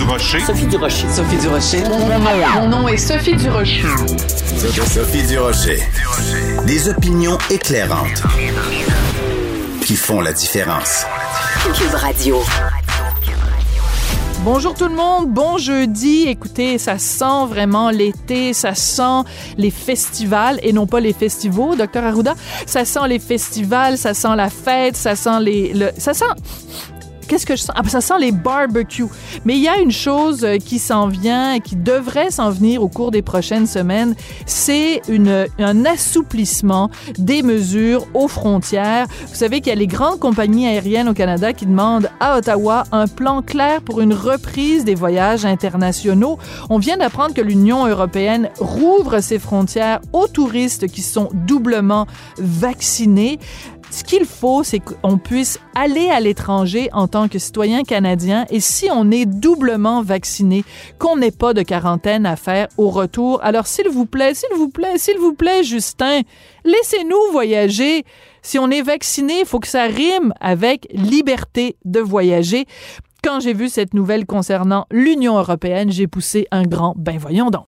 Durocher. Sophie Durocher. Sophie Durocher. Mon nom est Sophie Durocher. Sophie Durocher. Des opinions éclairantes qui font la différence. Cube Radio. Bonjour tout le monde, bon jeudi. Écoutez, ça sent vraiment l'été, ça sent les festivals et non pas les festivals, docteur Arruda. Ça sent les festivals, ça sent la fête, ça sent les, le, ça sent qu'est-ce que je sens? Ah, ben, ça sent les barbecues. Mais il y a une chose euh, qui s'en vient, qui devrait s'en venir au cours des prochaines semaines, c'est un assouplissement des mesures aux frontières. Vous savez qu'il y a les grandes compagnies aériennes au Canada qui demandent à Ottawa un plan clair pour une reprise des voyages internationaux. On vient d'apprendre que l'Union européenne rouvre ses frontières aux touristes qui sont doublement vaccinés. Ce qu'il faut, c'est qu'on puisse aller à l'étranger en tant que citoyen canadien et si on est doublement vacciné, qu'on n'ait pas de quarantaine à faire au retour. Alors, s'il vous plaît, s'il vous plaît, s'il vous plaît, Justin, laissez-nous voyager. Si on est vacciné, il faut que ça rime avec liberté de voyager. Quand j'ai vu cette nouvelle concernant l'Union européenne, j'ai poussé un grand ben voyons donc.